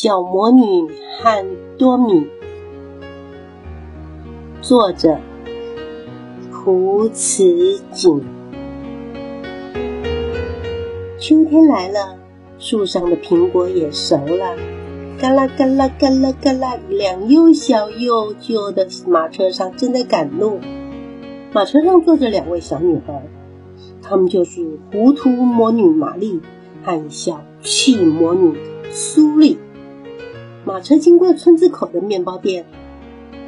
小魔女和多米，作者胡慈锦。秋天来了，树上的苹果也熟了，嘎啦嘎啦嘎啦嘎啦，一辆又小又旧的马车上正在赶路。马车上坐着两位小女孩，她们就是糊涂魔女玛丽和小气魔女苏丽。马车经过村子口的面包店，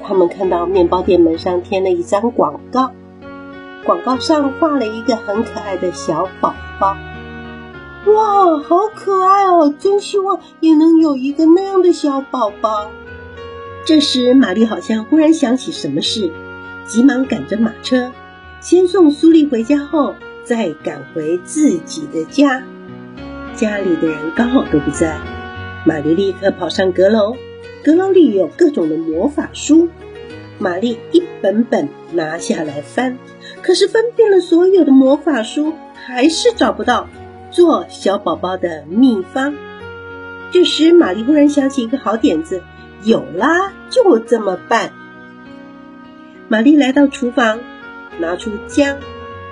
他们看到面包店门上贴了一张广告，广告上画了一个很可爱的小宝宝。哇，好可爱哦！真希望也能有一个那样的小宝宝。这时，玛丽好像忽然想起什么事，急忙赶着马车，先送苏丽回家后，再赶回自己的家。家里的人刚好都不在。玛丽立刻跑上阁楼，阁楼里有各种的魔法书。玛丽一本本拿下来翻，可是翻遍了所有的魔法书，还是找不到做小宝宝的秘方。这时，玛丽忽然想起一个好点子，有啦，就这么办。玛丽来到厨房，拿出姜、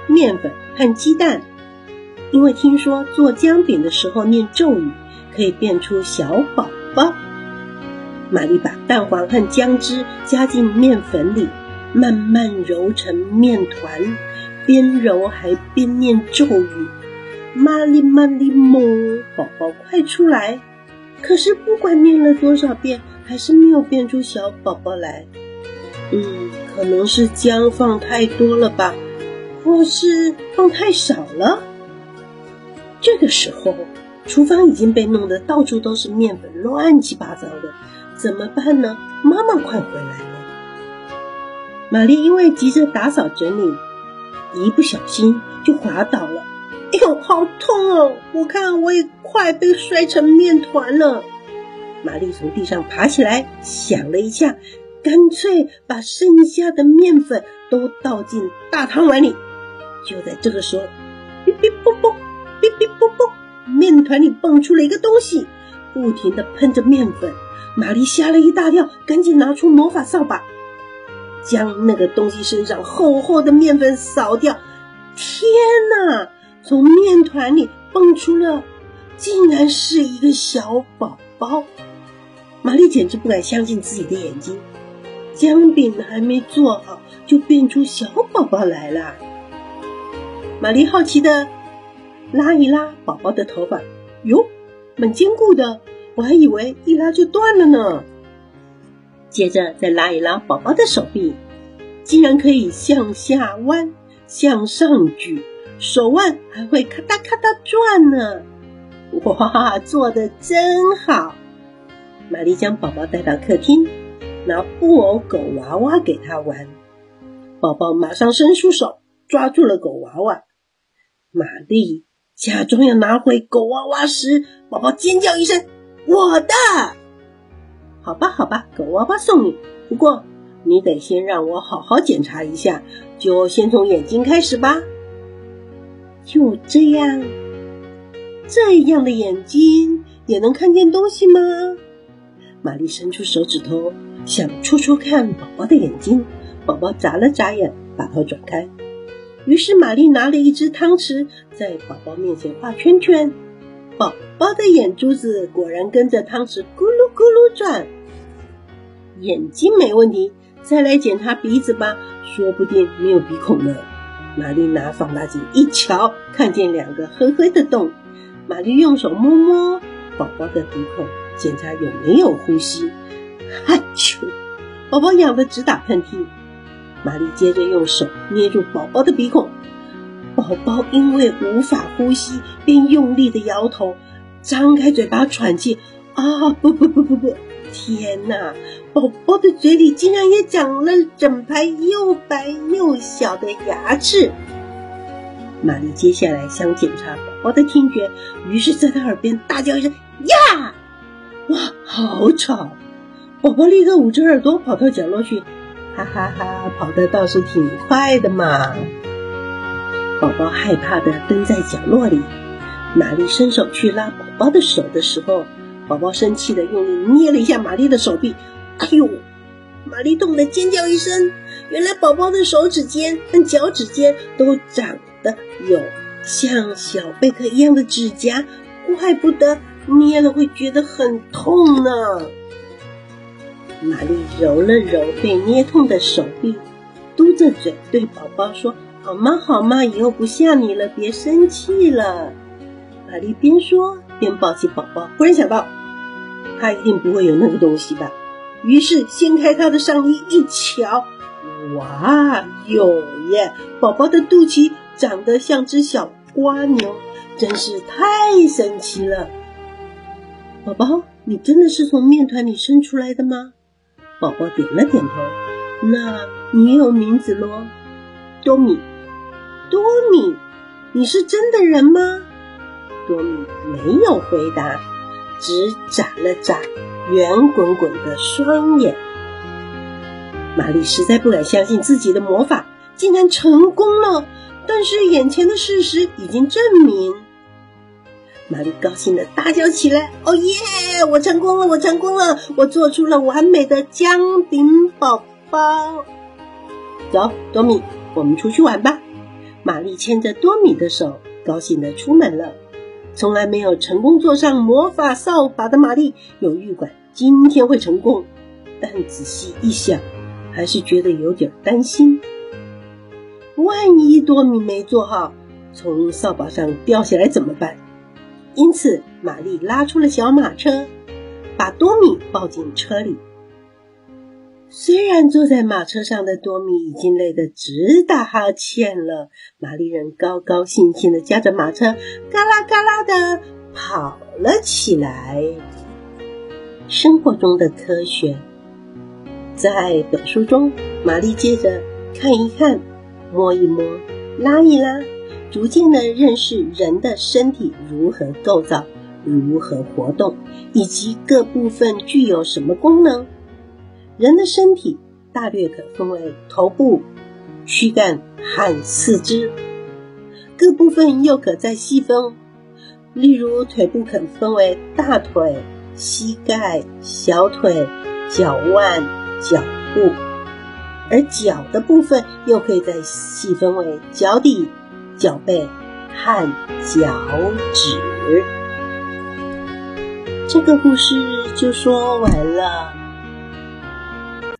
面粉和鸡蛋，因为听说做姜饼的时候念咒语。可以变出小宝宝。玛丽把蛋黄和姜汁加进面粉里，慢慢揉成面团，边揉还边念咒语：“玛丽玛丽梦，宝宝快出来！”可是不管念了多少遍，还是没有变出小宝宝来。嗯，可能是姜放太多了吧，或是放太少了。这个时候。厨房已经被弄得到处都是面粉，乱七八糟的，怎么办呢？妈妈快回来了！玛丽因为急着打扫整理，一不小心就滑倒了。哎呦，好痛哦！我看我也快被摔成面团了。玛丽从地上爬起来，想了一下，干脆把剩下的面粉都倒进大汤碗里。就在这个时候，哔哔啵啵，哔哔啵啵。面团里蹦出了一个东西，不停的喷着面粉。玛丽吓了一大跳，赶紧拿出魔法扫把，将那个东西身上厚厚的面粉扫掉。天哪！从面团里蹦出了，竟然是一个小宝宝。玛丽简直不敢相信自己的眼睛，姜饼还没做好，就变出小宝宝来了。玛丽好奇的。拉一拉宝宝的头发，哟，蛮坚固的，我还以为一拉就断了呢。接着再拉一拉宝宝的手臂，竟然可以向下弯、向上举，手腕还会咔哒咔哒转呢。哇，做的真好！玛丽将宝宝带到客厅，拿布偶狗娃娃给他玩，宝宝马上伸出手抓住了狗娃娃，玛丽。假装要拿回狗娃娃时，宝宝尖叫一声：“我的！”好吧，好吧，狗娃娃送你。不过你得先让我好好检查一下，就先从眼睛开始吧。就这样，这样的眼睛也能看见东西吗？玛丽伸出手指头，想戳戳看宝宝的眼睛。宝宝眨了眨眼，把头转开。于是玛丽拿了一只汤匙，在宝宝面前画圈圈，宝宝的眼珠子果然跟着汤匙咕噜咕噜转。眼睛没问题，再来检查鼻子吧，说不定没有鼻孔呢。玛丽拿放大镜一瞧，看见两个黑黑的洞。玛丽用手摸摸宝宝的鼻孔，检查有没有呼吸。哈啾，宝宝痒得直打喷嚏。玛丽接着用手捏住宝宝的鼻孔，宝宝因为无法呼吸，便用力的摇头，张开嘴巴喘气。啊，不不不不不！天哪，宝宝的嘴里竟然也长了整排又白又小的牙齿。玛丽接下来想检查宝宝的听觉，于是在他耳边大叫一声：“呀！”哇，好吵！宝宝立刻捂着耳朵跑到角落去。哈哈哈，跑得倒是挺快的嘛！宝宝害怕的蹲在角落里。玛丽伸手去拉宝宝的手的时候，宝宝生气的用力捏了一下玛丽的手臂，哎呦！玛丽痛得尖叫一声。原来宝宝的手指尖和脚趾尖都长得有像小贝壳一样的指甲，怪不得捏了会觉得很痛呢。玛丽揉了揉被捏痛的手臂，嘟着嘴对宝宝说：“好吗？好吗？以后不吓你了，别生气了。”玛丽边说边抱起宝宝，忽然想到，他一定不会有那个东西吧。于是掀开他的上衣一瞧。哇，有耶！宝宝的肚脐长得像只小蜗牛，真是太神奇了。宝宝，你真的是从面团里生出来的吗？宝宝点了点头。那你有名字喽？多米，多米，你是真的人吗？多米没有回答，只眨了眨圆滚滚的双眼。玛丽实在不敢相信自己的魔法竟然成功了，但是眼前的事实已经证明。玛丽高兴的大叫起来：“哦耶！我成功了！我成功了！我做出了完美的姜饼宝宝！”走，多米，我们出去玩吧。玛丽牵着多米的手，高兴的出门了。从来没有成功坐上魔法扫把的玛丽有预感今天会成功，但仔细一想。还是觉得有点担心，万一多米没做好，从扫把上掉下来怎么办？因此，玛丽拉出了小马车，把多米抱进车里。虽然坐在马车上的多米已经累得直打哈欠了，玛丽人高高兴兴的驾着马车，嘎啦嘎啦的跑了起来。生活中的科学。在本书中，玛丽接着看一看、摸一摸、拉一拉，逐渐的认识人的身体如何构造、如何活动，以及各部分具有什么功能。人的身体大略可分为头部、躯干和四肢，各部分又可再细分，例如腿部可分为大腿、膝盖、小腿、脚腕。脚部，而脚的部分又可以再细分为脚底、脚背和脚趾。这个故事就说完了。